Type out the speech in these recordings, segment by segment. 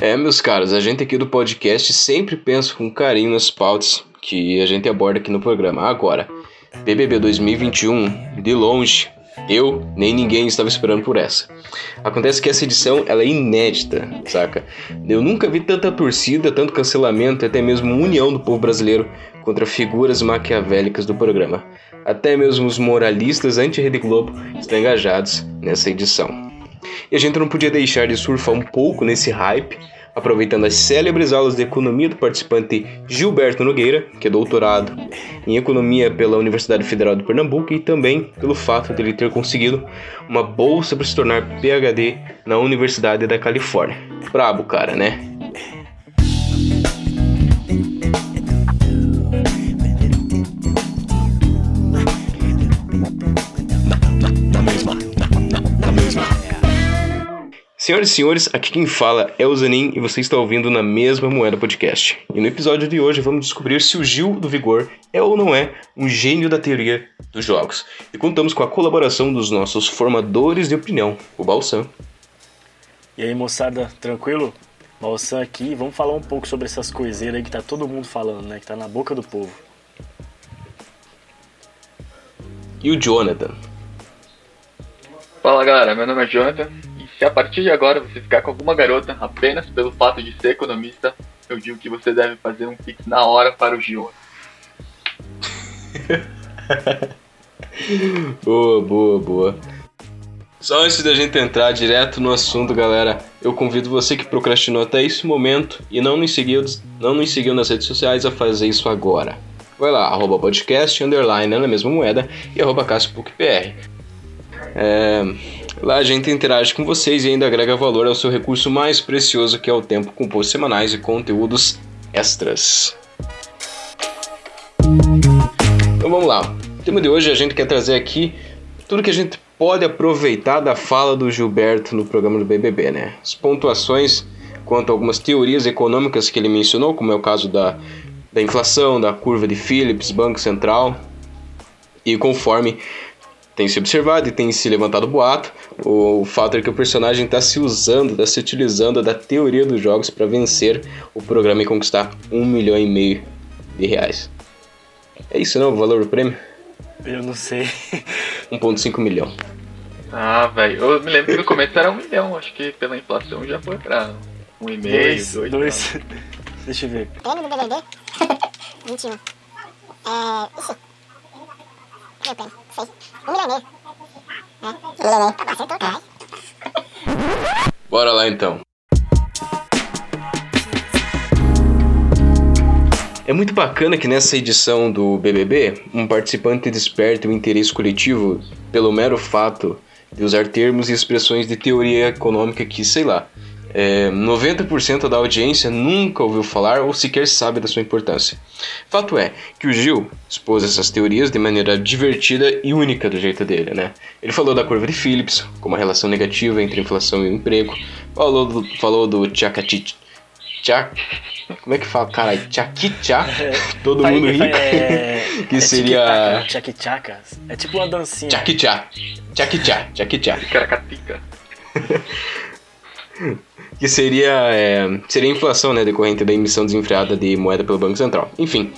É, meus caros, a gente aqui do podcast sempre pensa com carinho nas pautas que a gente aborda aqui no programa. Agora, BBB 2021, de longe, eu nem ninguém estava esperando por essa. Acontece que essa edição ela é inédita, saca? Eu nunca vi tanta torcida, tanto cancelamento, até mesmo união do povo brasileiro contra figuras maquiavélicas do programa. Até mesmo os moralistas anti-Rede Globo estão engajados nessa edição. E a gente não podia deixar de surfar um pouco nesse hype aproveitando as célebres aulas de economia do participante Gilberto Nogueira, que é doutorado em economia pela Universidade Federal de Pernambuco, e também pelo fato de ele ter conseguido uma bolsa para se tornar PhD na Universidade da Califórnia. Brabo, cara, né? Senhoras e senhores, aqui quem fala é o Zanin e você está ouvindo na mesma Moeda Podcast. E no episódio de hoje vamos descobrir se o Gil do Vigor é ou não é um gênio da teoria dos jogos. E contamos com a colaboração dos nossos formadores de opinião, o Balsam. E aí moçada, tranquilo? Balsam aqui, vamos falar um pouco sobre essas coiseiras aí que tá todo mundo falando, né? Que tá na boca do povo. E o Jonathan. Fala galera, meu nome é Jonathan se a partir de agora você ficar com alguma garota apenas pelo fato de ser economista, eu digo que você deve fazer um pix na hora para o Gil. boa, boa, boa. Só antes da gente entrar direto no assunto, galera, eu convido você que procrastinou até esse momento e não nos seguiu, não nos seguiu nas redes sociais a fazer isso agora. Vai lá, arroba podcast, underline, na mesma moeda, e arroba É, Lá a gente interage com vocês e ainda agrega valor ao seu recurso mais precioso que é o tempo com posts semanais e conteúdos extras. Então vamos lá. O tema de hoje a gente quer trazer aqui tudo que a gente pode aproveitar da fala do Gilberto no programa do BBB, né? As pontuações quanto a algumas teorias econômicas que ele mencionou, como é o caso da, da inflação, da curva de Phillips, Banco Central, e conforme tem se observado e tem se levantado boato. O fato é que o personagem está se usando, está se utilizando da teoria dos jogos para vencer o programa e conquistar um milhão e meio de reais. É isso não, o valor do prêmio? Eu não sei. 1.5 milhão. Ah, velho, eu me lembro que no começo era um milhão, acho que pela inflação já foi pra um e meio, dois. dois, dois. Deixa eu ver. Prêmio do BBB? 21. É. Ixi. Sei. Um milhão e meio. Um milhão e meio. Caralho. Bora lá então. É muito bacana que nessa edição do BBB, um participante desperte o interesse coletivo pelo mero fato de usar termos e expressões de teoria econômica que, sei lá, é, 90% da audiência nunca ouviu falar ou sequer sabe da sua importância. Fato é que o Gil expôs essas teorias de maneira divertida e única do jeito dele, né? Ele falou da curva de Phillips, como a relação negativa entre inflação e emprego, falou do, falou do Tchakati. Tchak, como é que fala? Caralho, Tchakichá, todo mundo rico, é, que é seria... Tchakichaka, é tipo uma dancinha. Tchakichá, Tchakichá, Tchakichá. Caracatica. Que seria, é, seria a inflação né, decorrente da emissão desenfreada de moeda pelo Banco Central. Enfim,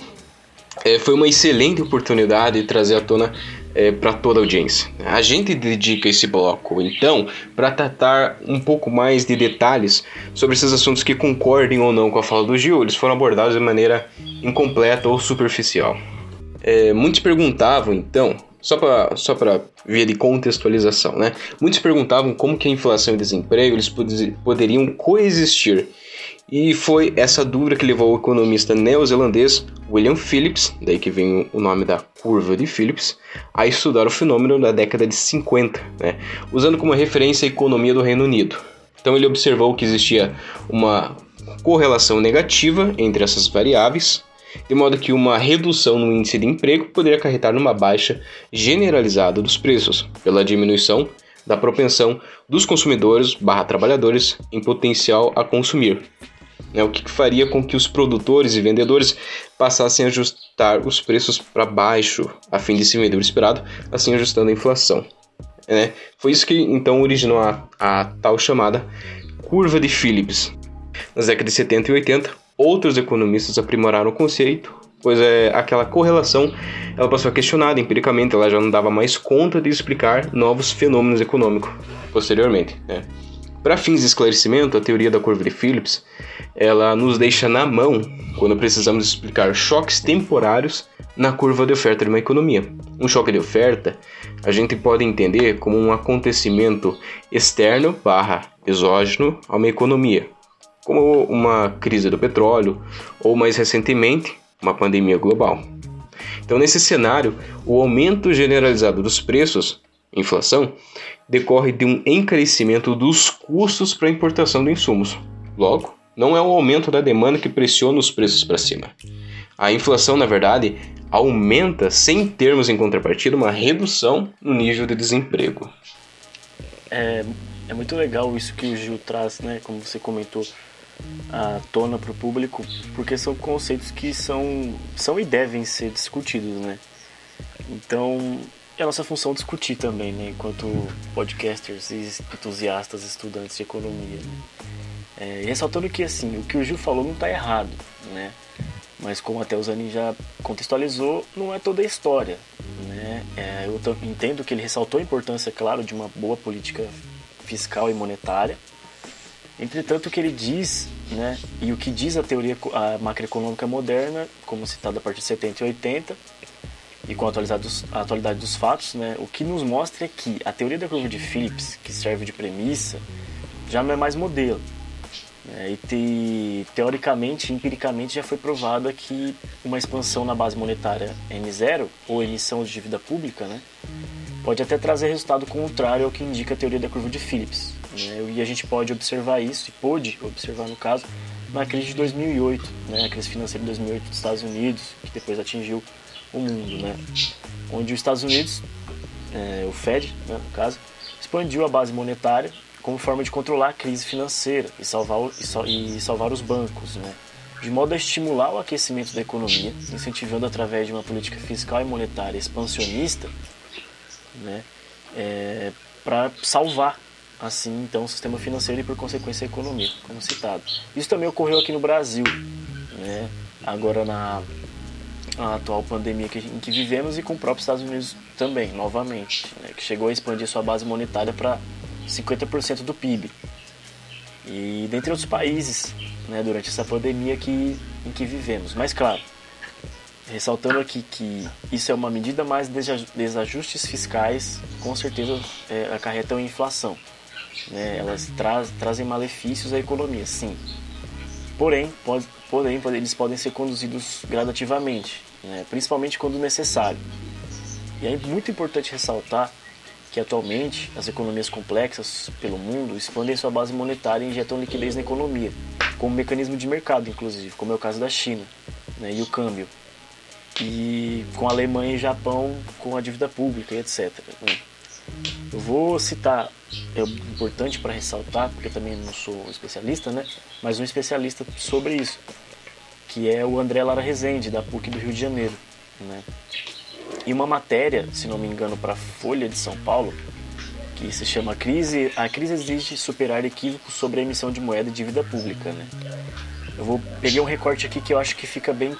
é, foi uma excelente oportunidade de trazer à tona é, para toda a audiência. A gente dedica esse bloco, então, para tratar um pouco mais de detalhes sobre esses assuntos que concordem ou não com a fala do Gil, eles foram abordados de maneira incompleta ou superficial. É, muitos perguntavam, então, só para só via de contextualização, né? Muitos perguntavam como que a inflação e o desemprego eles poderiam coexistir. E foi essa dúvida que levou o economista neozelandês William Phillips, daí que vem o nome da curva de Phillips, a estudar o fenômeno na década de 50, né? usando como referência a economia do Reino Unido. Então ele observou que existia uma correlação negativa entre essas variáveis, de modo que uma redução no índice de emprego poderia acarretar numa baixa generalizada dos preços, pela diminuição da propensão dos consumidores barra trabalhadores em potencial a consumir. É o que faria com que os produtores e vendedores passassem a ajustar os preços para baixo, a fim de se vender o esperado, assim ajustando a inflação. É, foi isso que então originou a, a tal chamada curva de Phillips, Nas décadas de 70 e 80, outros economistas aprimoraram o conceito, pois é, aquela correlação ela passou a questionada empiricamente, ela já não dava mais conta de explicar novos fenômenos econômicos posteriormente. Né? Para fins de esclarecimento, a teoria da curva de Phillips ela nos deixa na mão quando precisamos explicar choques temporários na curva de oferta de uma economia. Um choque de oferta a gente pode entender como um acontecimento externo barra exógeno a uma economia, como uma crise do petróleo ou mais recentemente uma pandemia global. Então, nesse cenário, o aumento generalizado dos preços, inflação, decorre de um encarecimento dos custos para a importação de insumos. Logo, não é o aumento da demanda que pressiona os preços para cima. A inflação, na verdade, aumenta sem termos em contrapartida uma redução no nível de desemprego. É, é muito legal isso que o Gil traz, né? Como você comentou, à tona para o público, porque são conceitos que são, são e devem ser discutidos, né? Então, é a nossa função discutir também, né? Enquanto podcasters e entusiastas, estudantes de economia. Né? É, ressaltando que, assim, o que o Gil falou não está errado, né? Mas como até o Zanin já contextualizou, não é toda a história, né? É, eu entendo que ele ressaltou a importância, claro, de uma boa política fiscal e monetária, Entretanto, o que ele diz, né, e o que diz a teoria a macroeconômica moderna, como citada a partir de 70 e 80, e com a atualidade dos, a atualidade dos fatos, né, o que nos mostra é que a teoria da curva de Phillips, que serve de premissa, já não é mais modelo. Né, e te, teoricamente, empiricamente, já foi provada que uma expansão na base monetária N0, ou emissão de dívida pública, né, pode até trazer resultado contrário ao que indica a teoria da curva de Phillips. Né? E a gente pode observar isso, e pôde observar no caso, na crise de 2008, né? a crise financeira de 2008 dos Estados Unidos, que depois atingiu o mundo, né? onde os Estados Unidos, é, o Fed, né, no caso, expandiu a base monetária como forma de controlar a crise financeira e salvar, e, salvar os bancos, né? de modo a estimular o aquecimento da economia, incentivando através de uma política fiscal e monetária expansionista né? É, para salvar assim então o sistema financeiro e por consequência a economia, como citado. Isso também ocorreu aqui no Brasil, né? agora na atual pandemia que, em que vivemos e com o próprio Estados Unidos também, novamente, né? que chegou a expandir sua base monetária para 50% do PIB. E dentre outros países, né, durante essa pandemia que, em que vivemos. Mas claro, ressaltando aqui que isso é uma medida, mas desajustes fiscais com certeza é, acarretam inflação né? elas tra trazem malefícios à economia, sim. Porém, pode, porém, eles podem ser conduzidos gradativamente, né? principalmente quando necessário. E é muito importante ressaltar que atualmente as economias complexas pelo mundo expandem sua base monetária e injetam liquidez na economia, como mecanismo de mercado, inclusive, como é o caso da China né? e o câmbio. E com a Alemanha e Japão com a dívida pública e etc. Eu vou citar, é importante para ressaltar, porque eu também não sou especialista, né? Mas um especialista sobre isso, que é o André Lara Rezende, da PUC do Rio de Janeiro, né? E uma matéria, se não me engano, para a Folha de São Paulo, que se chama crise, A crise exige superar equívocos sobre a emissão de moeda e dívida pública, né? Eu vou pegar um recorte aqui que eu acho que fica bem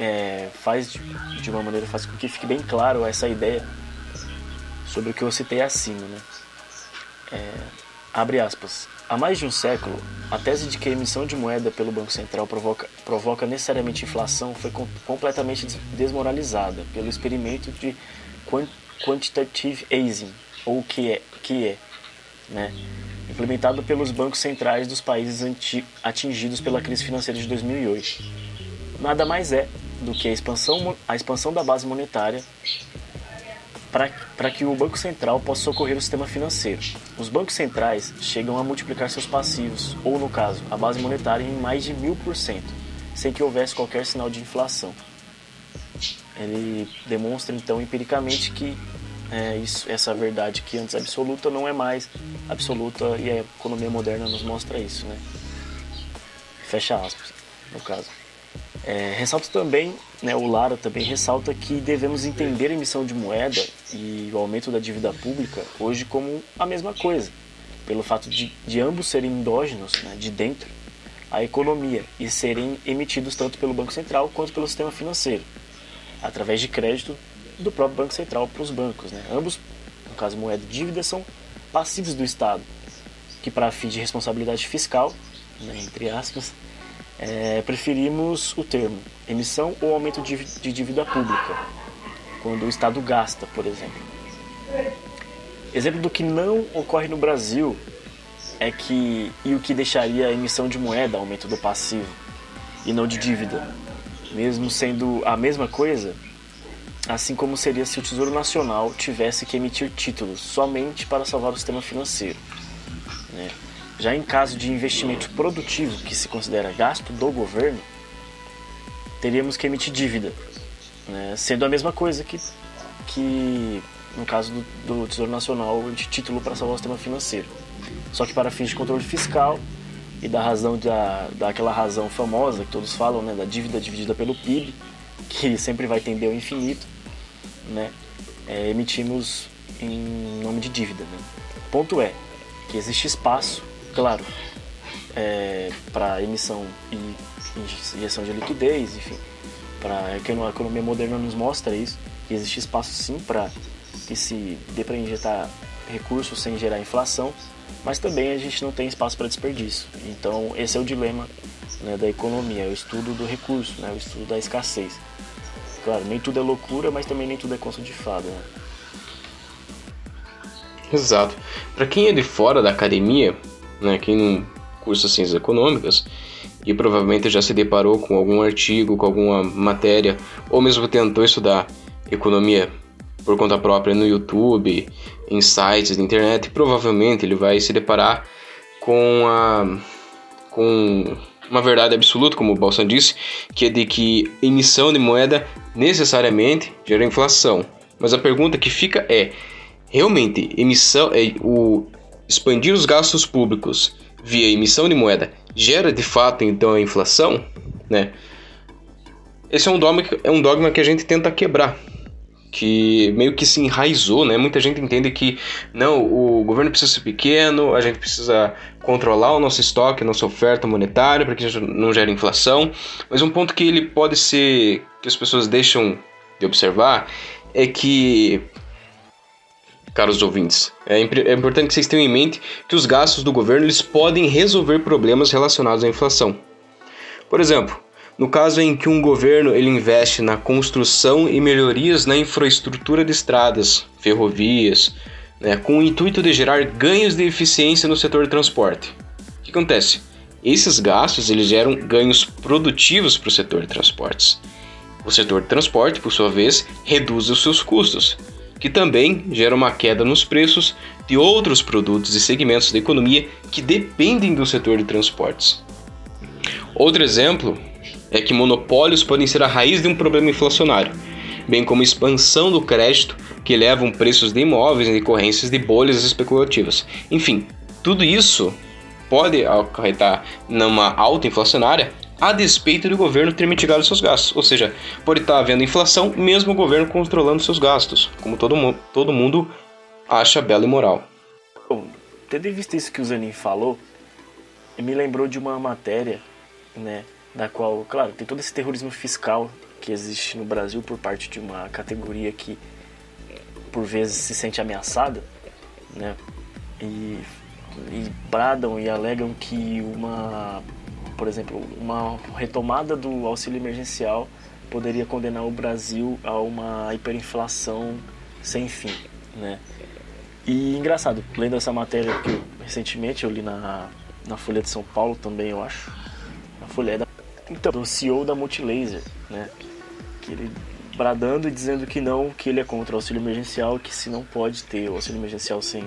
é, faz de, uma maneira faz com que fique bem claro essa ideia sobre o que eu citei acima. Né? É, abre aspas. Há mais de um século, a tese de que a emissão de moeda pelo Banco Central provoca, provoca necessariamente inflação foi com, completamente desmoralizada pelo experimento de quantitative easing, ou que é, que é né? implementado pelos bancos centrais dos países atingidos pela crise financeira de 2008. Nada mais é do que a expansão, a expansão da base monetária para que o Banco Central possa socorrer o sistema financeiro. Os bancos centrais chegam a multiplicar seus passivos, ou no caso, a base monetária em mais de mil por cento, sem que houvesse qualquer sinal de inflação. Ele demonstra então empiricamente que é, isso, essa verdade que antes absoluta não é mais absoluta e a economia moderna nos mostra isso, né? Fecha aspas, no caso. É, ressalto também, né, o Lara também ressalta que devemos entender a emissão de moeda e o aumento da dívida pública hoje como a mesma coisa, pelo fato de, de ambos serem endógenos, né, de dentro, a economia e serem emitidos tanto pelo Banco Central quanto pelo sistema financeiro, através de crédito do próprio Banco Central para os bancos. Né? Ambos, no caso moeda e dívida, são passivos do Estado, que para fim de responsabilidade fiscal, né, entre aspas, é, preferimos o termo emissão ou aumento de, de dívida pública, quando o Estado gasta, por exemplo. Exemplo do que não ocorre no Brasil é que e o que deixaria a emissão de moeda aumento do passivo e não de dívida, mesmo sendo a mesma coisa, assim como seria se o Tesouro Nacional tivesse que emitir títulos somente para salvar o sistema financeiro. Né? Já em caso de investimento produtivo, que se considera gasto do governo, teríamos que emitir dívida, né? sendo a mesma coisa que, que no caso do, do Tesouro Nacional, de título para salvar o sistema financeiro. Só que para fins de controle fiscal e da razão da, daquela razão famosa que todos falam, né, da dívida dividida pelo PIB, que sempre vai tender ao infinito, né, é, emitimos em nome de dívida. Né. Ponto é que existe espaço claro, é, para emissão e injeção de liquidez, enfim, para a economia moderna nos mostra isso, que existe espaço sim para que se dê para injetar recursos sem gerar inflação, mas também a gente não tem espaço para desperdício. Então esse é o dilema né, da economia, é o estudo do recurso, né, o estudo da escassez. Claro, nem tudo é loucura, mas também nem tudo é conto de fada. Né? Exato. Para quem é de fora da academia, né, quem não cursa ciências econômicas e provavelmente já se deparou com algum artigo, com alguma matéria, ou mesmo tentou estudar economia por conta própria no YouTube, em sites da internet, provavelmente ele vai se deparar com a com uma verdade absoluta, como o Balsan disse, que é de que emissão de moeda necessariamente gera inflação. Mas a pergunta que fica é: realmente emissão é o expandir os gastos públicos via emissão de moeda gera de fato então a inflação, né? Esse é um dogma, é um dogma que a gente tenta quebrar, que meio que se enraizou, né? Muita gente entende que não, o governo precisa ser pequeno, a gente precisa controlar o nosso estoque, a nossa oferta monetária para que não gere inflação. Mas um ponto que ele pode ser que as pessoas deixam de observar é que caros ouvintes. É, é, importante que vocês tenham em mente que os gastos do governo eles podem resolver problemas relacionados à inflação. Por exemplo, no caso em que um governo ele investe na construção e melhorias na infraestrutura de estradas, ferrovias, né, com o intuito de gerar ganhos de eficiência no setor de transporte. O que acontece? Esses gastos eles geram ganhos produtivos para o setor de transportes. O setor de transporte, por sua vez, reduz os seus custos, que também gera uma queda nos preços de outros produtos e segmentos da economia que dependem do setor de transportes. Outro exemplo é que monopólios podem ser a raiz de um problema inflacionário, bem como expansão do crédito que levam preços de imóveis em decorrências de bolhas especulativas. Enfim, tudo isso pode acarretar numa alta inflacionária a despeito do governo ter mitigado seus gastos. Ou seja, pode estar havendo inflação, mesmo o governo controlando seus gastos, como todo, mundo, todo mundo acha belo e moral. Bom, tendo em vista isso que o Zanin falou, me lembrou de uma matéria, né, da qual, claro, tem todo esse terrorismo fiscal que existe no Brasil por parte de uma categoria que por vezes se sente ameaçada, né, e, e bradam e alegam que uma por exemplo, uma retomada do auxílio emergencial poderia condenar o Brasil a uma hiperinflação sem fim, né? E engraçado, lendo essa matéria que eu, recentemente eu li na, na Folha de São Paulo também, eu acho. A Folha é da, então, do CEO da Multilaser, né? Que ele bradando e dizendo que não, que ele é contra o auxílio emergencial, que se não pode ter o auxílio emergencial sem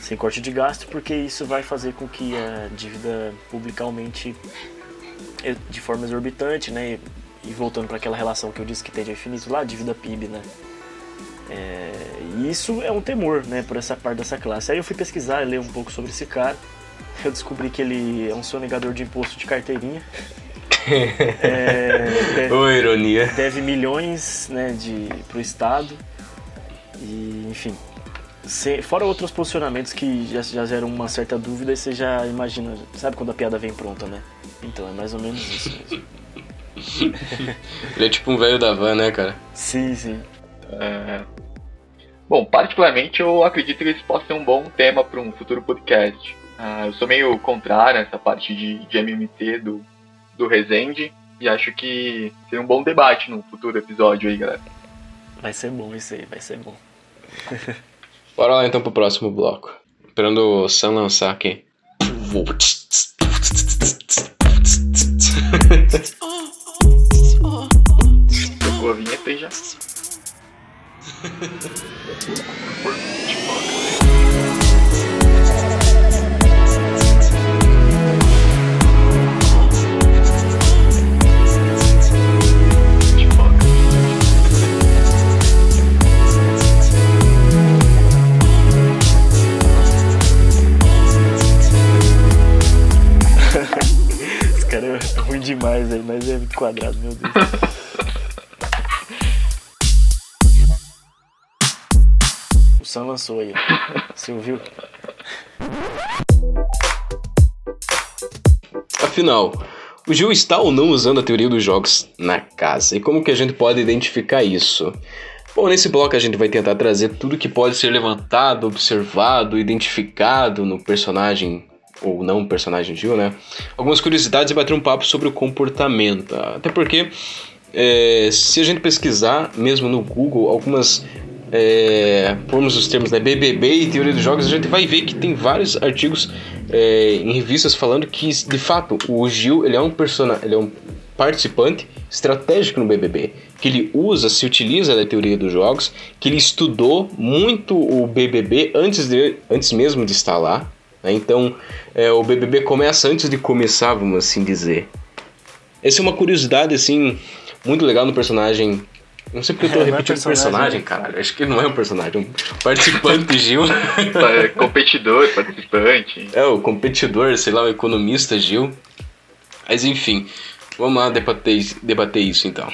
sem corte de gasto, porque isso vai fazer com que a dívida pública aumente de forma exorbitante, né? E, voltando para aquela relação que eu disse que tem de infinito lá, dívida PIB, né? É, e isso é um temor, né, por essa parte dessa classe. Aí eu fui pesquisar, ler um pouco sobre esse cara. Eu descobri que ele é um sonegador de imposto de carteirinha. é, deve, Ô, ironia. Deve milhões, né, de, pro Estado. E, enfim, Cê- fora outros posicionamentos que já, já geram uma certa dúvida e você já imagina, sabe quando a piada vem pronta, né? Então é mais ou menos isso mesmo. Ele é tipo um velho da van, né, cara? sim, sim. É, Bom, particularmente eu acredito que esse possa ser um bom tema para um futuro podcast. Ah, eu sou meio contrário a essa parte de, de MMT do, do Resende e acho que seria um bom debate no futuro episódio aí, galera. Vai ser bom isso aí, vai ser bom. Bora lá então pro próximo bloco. Esperando o Sam lançar aqui. Tocou a vinheta já. demais aí, mas é muito quadrado, meu Deus. O Sam lançou aí. Você ouviu? Afinal, o Gil está ou não usando a teoria dos jogos na casa? E como que a gente pode identificar isso? Bom, nesse bloco a gente vai tentar trazer tudo que pode ser levantado, observado, identificado no personagem ou não personagem Gil, né? Algumas curiosidades e bater um papo sobre o comportamento. Até porque, é, se a gente pesquisar, mesmo no Google, algumas. É, formos os termos né, BBB e teoria dos jogos, a gente vai ver que tem vários artigos é, em revistas falando que, de fato, o Gil ele é um persona, ele é um participante estratégico no BBB, que ele usa, se utiliza da teoria dos jogos, que ele estudou muito o BBB antes, de, antes mesmo de estar lá? Então, é, o BBB começa antes de começar, vamos assim dizer. Essa é uma curiosidade, assim, muito legal no personagem. Não sei porque eu tô É, não é repetindo personagem, personagem, né? cara. Acho que ele não é um personagem, é um participante Gil. É, Competidor, participante. é, o competidor, sei lá, o economista Gil. Mas enfim, vamos lá debater, isso- debater isso então.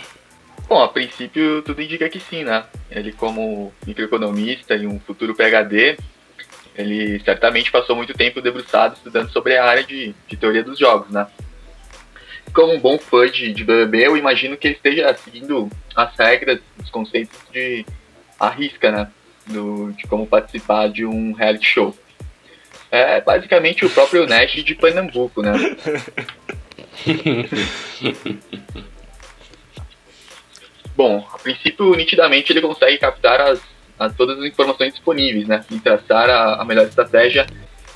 Bom, a princípio tudo indica que sim, né? Ele como microeconomista e um futuro PhD, ele certamente passou muito tempo debruçado estudando sobre a área de, de teoria dos jogos, né? Como um bom fã de, de BBB, eu imagino que ele esteja seguindo as regras, os conceitos de a risca, né? Do, de como participar de um reality show. É basicamente o próprio Nash de Pernambuco, né? Bom, a princípio, nitidamente, ele consegue captar as, as- todas as informações disponíveis, né? E traçar a, a melhor estratégia,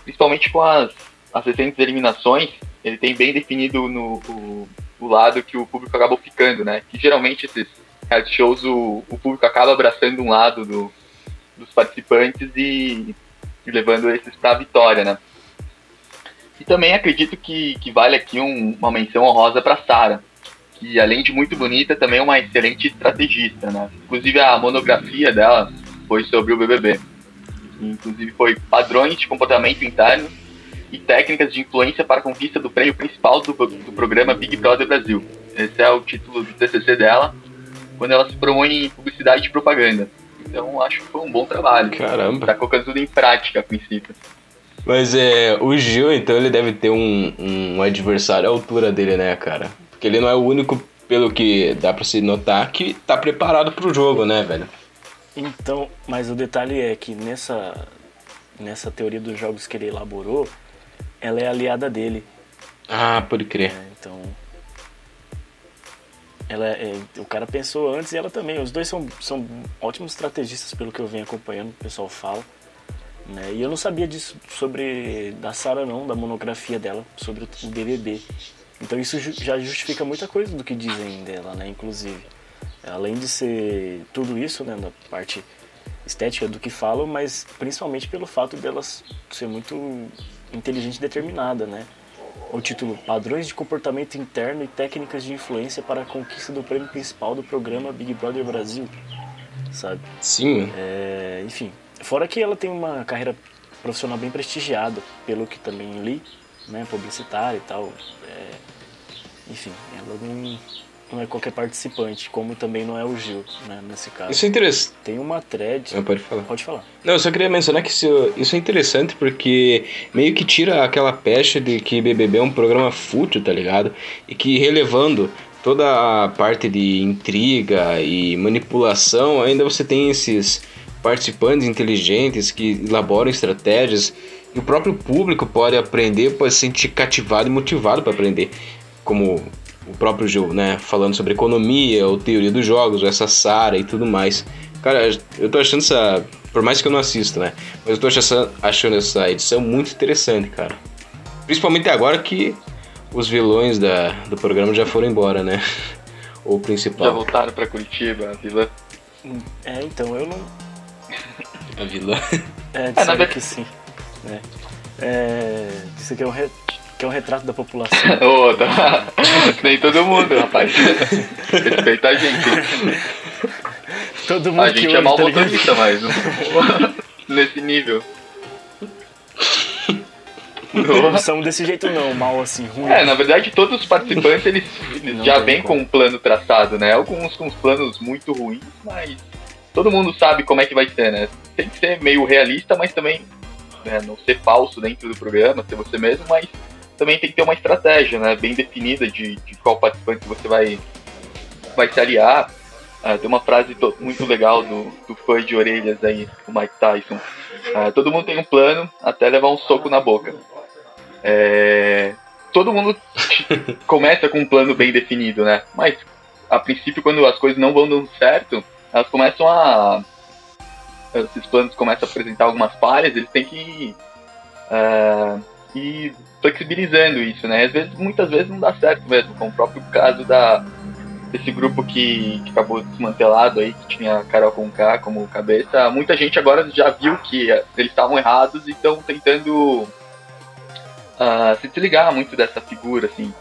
principalmente com as, as recentes eliminações, ele tem bem definido no, o, o lado que o público acabou ficando, né? Que geralmente esses reality shows, o, o público acaba abraçando um lado do, dos participantes e, e levando esses para a vitória, né? E também acredito que, que vale aqui um- uma menção honrosa para Sara, que além de muito bonita, também é uma excelente estrategista, né? Inclusive a monografia dela foi sobre o BBB. Inclusive foi padrões de comportamento interno e técnicas de influência para a conquista do prêmio principal do, do programa Big Brother Brasil. Esse é o título do TCC dela, quando ela se promove em publicidade e propaganda. Então acho que foi um bom trabalho. Caramba. Tá colocando tudo em prática a princípio. Mas é, o Gil, então, ele deve ter um, um adversário à altura dele, né, cara? Porque ele não é o único, pelo que dá pra se notar, que tá preparado pro jogo, né, velho? Então, mas o detalhe é que nessa, nessa teoria dos jogos que ele elaborou, ela é aliada dele. Ah, pode crer. né? Então. Ela é, o cara pensou antes e ela também. Os dois são, são ótimos estrategistas, pelo que eu venho acompanhando, o pessoal fala. Né? E eu não sabia disso sobre da Sarah não, da monografia dela sobre o BBB. Então isso já justifica muita coisa do que dizem dela, né? Inclusive, além de ser tudo isso, né, da parte estética do que falam, mas principalmente pelo fato delas ser muito inteligente e determinada, né? O título Padrões de comportamento interno e técnicas de influência para a conquista do prêmio principal do programa Big Brother Brasil, sabe? Sim, É, enfim, fora que ela tem uma carreira profissional bem prestigiada, pelo que também li, né, publicitária e tal. é, enfim, ela não, não é qualquer participante, como também não é o Gil, né, nesse caso. Isso é interessante. Tem uma thread. Ah, pode falar. Pode falar. Não, eu só queria mencionar que isso, isso é interessante porque meio que tira aquela pecha de que BBB é um programa fútil, tá ligado? E que relevando toda a parte de intriga e manipulação, ainda você tem esses participantes inteligentes que elaboram estratégias e o próprio público pode aprender, pode se sentir cativado e motivado para aprender, como o próprio Gil, né, falando sobre economia, ou teoria dos jogos, ou essa Sara e tudo mais. Cara, eu tô achando essa, por mais que eu não assista, né, mas eu tô achando, achando essa edição muito interessante, cara. Principalmente agora que os vilões da, do programa já foram embora, né? O principal. Já voltaram pra Curitiba, a vilã. É, então, eu não. A vilã. É, na verdade- que sim. Né? É, disse que é, um re- que é um retrato da população. Ô, tá. Nem todo mundo, rapaz. Respeita a gente. Todo mundo A gente é mal tá motorista, mas nesse nível. Não são desse jeito não, mal assim, ruim. É, na verdade todos os participantes eles, já vêm com um plano traçado, né? Alguns com os planos muito ruins, mas todo mundo sabe como é que vai ser, né? Tem que ser meio realista, mas também né, não ser falso dentro do programa, ser você mesmo, mas também tem que ter uma estratégia, né? Bem definida de, de qual participante você vai, vai se aliar. Ah, tem uma frase to- muito legal do, do fã de orelhas aí, o Mike Tyson. Ah, todo mundo tem um plano até levar um soco na boca. É, todo mundo começa com um plano bem definido, né? Mas a princípio, quando as coisas não vão dando certo, elas começam a. Esses planos começam a apresentar algumas falhas, eles têm que ah, ir flexibilizando isso, né? Às vezes, muitas vezes não dá certo mesmo, como o próprio caso da, desse grupo que, que acabou desmantelado aí, que tinha a Carol Conká como cabeça. Muita gente agora já viu que eles estavam errados e estão tentando ah, se desligar muito dessa figura, assim.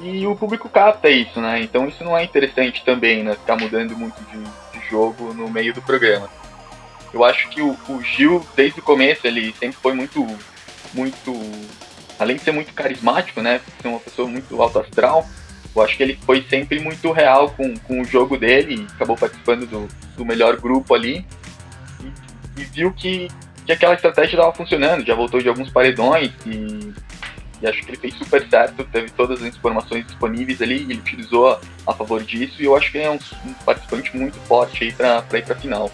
E o público capta isso, né? Então isso não é interessante também, né? Ficar mudando muito de, de jogo no meio do programa. Eu acho que o, o Gil, desde o começo, ele sempre foi muito, muito, além de ser muito carismático, né? Ser uma pessoa muito alto astral, eu acho que ele foi sempre muito real com, com o jogo dele, e acabou participando do, do melhor grupo ali e, e viu que, que aquela estratégia estava funcionando, já voltou de alguns paredões e, e acho que ele fez super certo, teve todas as informações disponíveis ali e ele utilizou a, a favor disso e eu acho que ele é um, um participante muito forte aí para ir para final.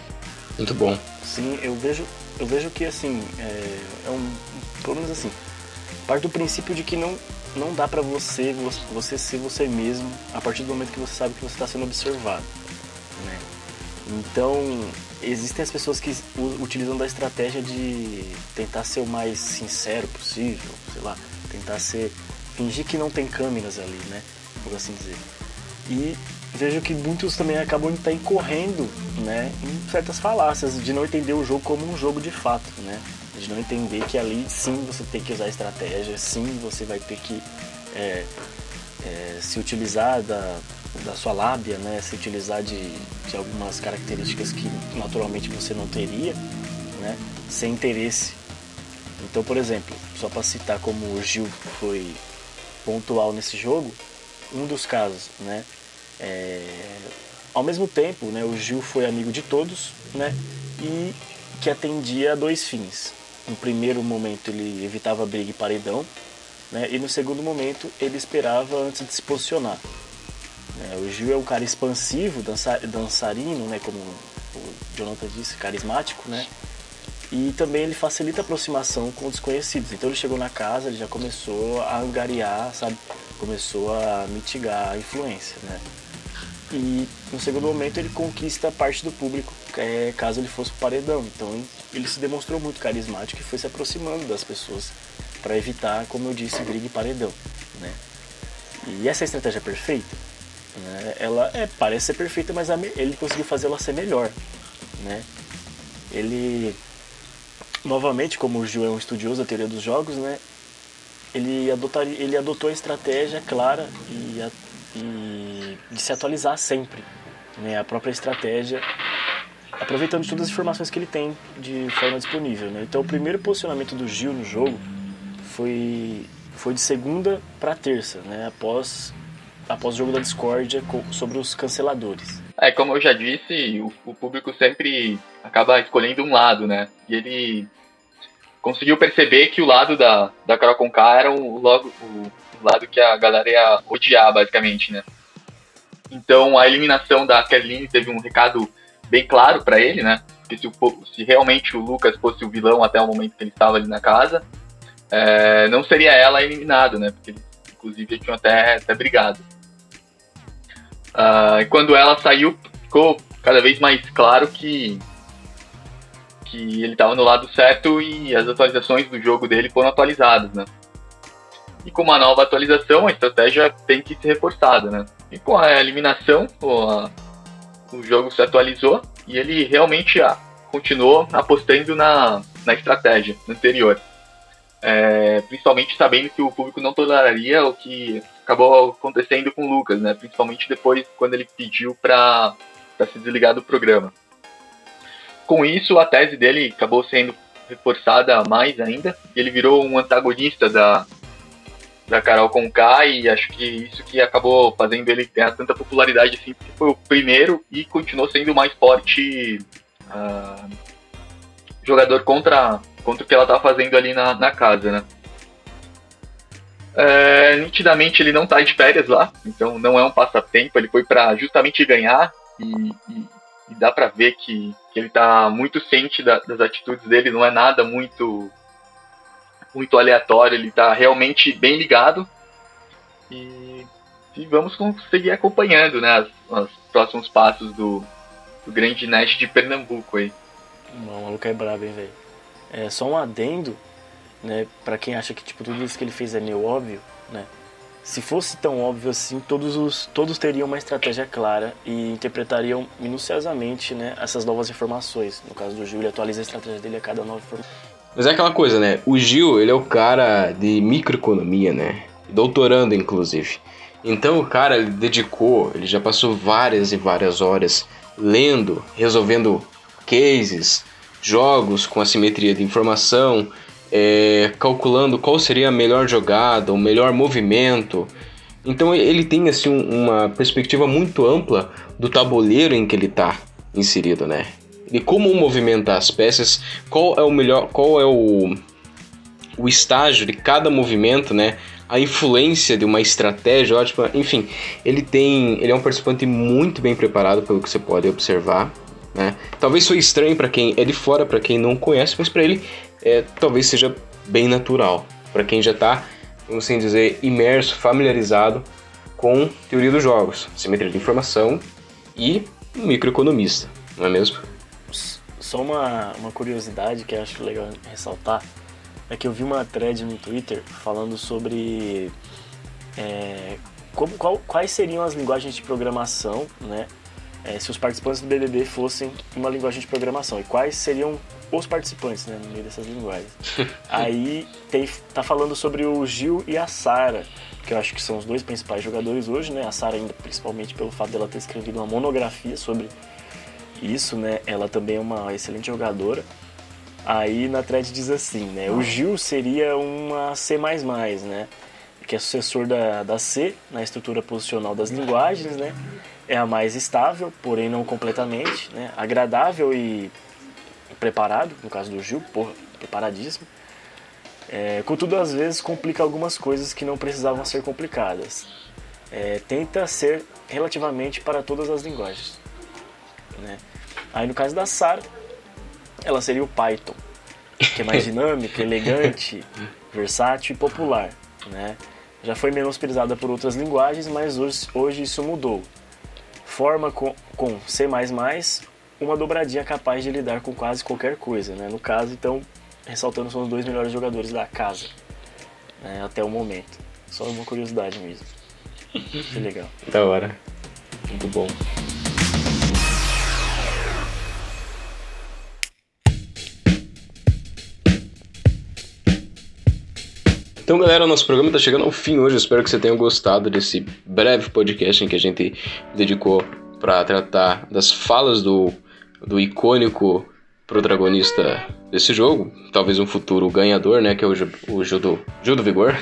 Muito bom. Sim, eu vejo, eu vejo que assim, é, é um, pelo menos assim, parte do princípio de que não, não dá pra você, você, ser você mesmo a partir do momento que você sabe que você está sendo observado, né? Então, existem as pessoas que utilizam da estratégia de tentar ser o mais sincero possível, sei lá, tentar ser, fingir que não tem câmeras ali, né? Por assim dizer. E vejo que muitos também acabam tá incorrendo, né, em certas falácias de não entender o jogo como um jogo de fato, né? De não entender que ali sim você tem que usar estratégia, sim você vai ter que é, é, se utilizar da, da sua lábia, né? Se utilizar de, de algumas características que naturalmente você não teria, né? Sem interesse. Então, por exemplo, só para citar como o Gil foi pontual nesse jogo, um dos casos, né? É, ao mesmo tempo, né, o Gil foi amigo de todos, né, e que atendia a dois fins. No primeiro momento ele evitava briga e paredão, né, e no segundo momento ele esperava antes de se posicionar. né. o Gil é um cara expansivo, dança, dançarino, né, como o Jonathan disse, carismático, né, e também ele facilita a aproximação com desconhecidos. Então ele chegou na casa, ele já começou a angariar, sabe? Começou a mitigar a influência, né? E no segundo momento ele conquista parte do público, é, caso ele fosse pro paredão. Então ele se demonstrou muito carismático e foi se aproximando das pessoas para evitar, como eu disse, briga e paredão, né? E essa é estratégia perfeita, né? Ela é, parece ser perfeita, mas ele conseguiu fazer ela ser melhor, né? Ele novamente, como o Gil é um estudioso da teoria dos jogos, né? Ele, adotaria, ele adotou a estratégia clara e, a- e de se atualizar sempre, né? A própria estratégia, aproveitando todas as informações que ele tem de forma disponível, né? Então, o primeiro posicionamento do Gil no jogo foi foi de segunda para terça, né? Após após o jogo da discórdia sobre os canceladores. É, como eu já disse, o, o, público sempre acaba escolhendo um lado, né? E ele conseguiu perceber que o lado da, da Carol Conká era o, logo, o, o lado que a galera ia odiar, basicamente, né? Então a eliminação da Kelly teve um recado bem claro para ele, né? Que se, se, realmente o Lucas fosse o vilão até o momento que ele estava ali na casa, é, não seria ela eliminado, né? Porque inclusive eles tinham até, até brigado. Uh, e quando ela saiu, ficou cada vez mais claro que que ele estava no lado certo e as atualizações do jogo dele foram atualizadas, né? E com uma nova atualização, a estratégia tem que ser reforçada, né? E com a eliminação, a, o jogo se atualizou e ele realmente ah, continuou apostando na, na estratégia anterior. É, principalmente sabendo que o público não toleraria o que acabou acontecendo com o Lucas, né? Principalmente depois quando ele pediu para se desligar do programa. Com isso, a tese dele acabou sendo reforçada mais ainda, e ele virou um antagonista da, da Carol Conká, e acho que isso que acabou fazendo ele ter tanta popularidade assim, porque foi o primeiro e continuou sendo o mais forte uh, jogador contra, contra o que ela estava fazendo ali na, na casa, né? É, nitidamente ele não está de férias lá, então não é um passatempo, ele foi para justamente ganhar e, e, e dá para ver que, que ele tá muito ciente da, das atitudes dele, não é nada muito muito aleatório, ele tá realmente bem ligado. E, e vamos seguir acompanhando, né, os próximos passos do, do grande Nash de Pernambuco aí. O maluco é brabo, hein, velho. É só um adendo, né, para quem acha que tipo tudo isso que ele fez é meio óbvio, né? Se fosse tão óbvio assim, todos, os, todos teriam uma estratégia clara e interpretariam minuciosamente né, essas novas informações. No caso do ele atualiza a estratégia dele a cada nova informação. Mas é aquela coisa, né? O Gil, ele é o cara de microeconomia, né? Doutorando, inclusive. Então o cara, ele dedicou, ele já passou várias e várias horas lendo, resolvendo cases, jogos com assimetria de informação, é, calculando qual seria a melhor jogada, o melhor movimento. Então ele tem assim uma perspectiva muito ampla do tabuleiro em que ele está inserido, né? De como movimentar as peças, qual é o melhor, qual é o, o estágio de cada movimento, né? A influência de uma estratégia ótima, enfim, ele tem, ele é um participante muito bem preparado pelo que você pode observar, né? Talvez foi estranho para quem é de fora, para quem não conhece, mas para ele é, talvez seja bem natural para quem já está, vamos assim dizer, imerso, familiarizado com teoria dos jogos, simetria de informação e microeconomista, não é mesmo? Só uma, uma curiosidade que eu acho legal ressaltar é que eu vi uma thread no Twitter falando sobre é, como, qual, quais seriam as linguagens de programação, né? É, se os participantes do BBB fossem uma linguagem de programação e quais seriam os participantes, né, no meio dessas linguagens. Aí tem, tá falando sobre o Gil e a Sara, que eu acho que são os dois principais jogadores hoje, né? A Sara ainda principalmente pelo fato dela ter escrevido uma monografia sobre isso, né? Ela também é uma excelente jogadora. Aí na thread diz assim, né? O Gil seria uma C++, né? Que é sucessor da, da C na estrutura posicional das linguagens, né? É a mais estável, porém não completamente, né? Agradável e preparado, no caso do Gil, porra, preparadíssimo. É, contudo, às vezes complica algumas coisas que não precisavam ser complicadas. É, tenta ser relativamente para todas as linguagens. Né? Aí no caso da Sara, ela seria o Python, que é mais dinâmica, elegante, versátil e popular. Né? Já foi menosprezada por outras linguagens, mas hoje, hoje isso mudou. Forma com, com C++, uma dobradinha capaz de lidar com quase qualquer coisa, né? No caso, então, ressaltando, são os dois melhores jogadores da casa, né? até o momento. Só uma curiosidade mesmo. Que legal. Da hora. Muito bom. Então, galera, nosso programa está chegando ao fim hoje. espero que você tenha gostado desse breve podcast em que a gente dedicou para tratar das falas do do icônico protagonista desse jogo, talvez um futuro ganhador, né, que é o, o Judo, Judo Vigor.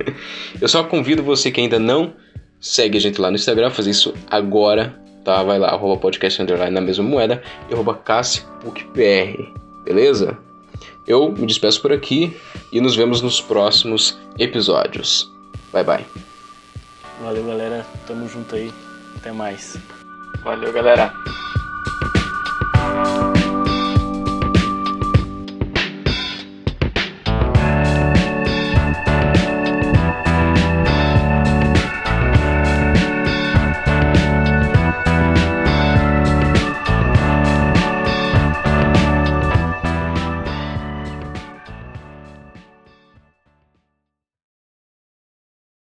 Eu só convido você que ainda não segue a gente lá no Instagram, fazer isso agora, tá? Vai lá, arroba podcast underline na mesma moeda e arroba cassipucpr, beleza? Eu me despeço por aqui e nos vemos nos próximos episódios. Bye bye. Valeu, galera. Tamo junto aí. Até mais. Valeu, galera.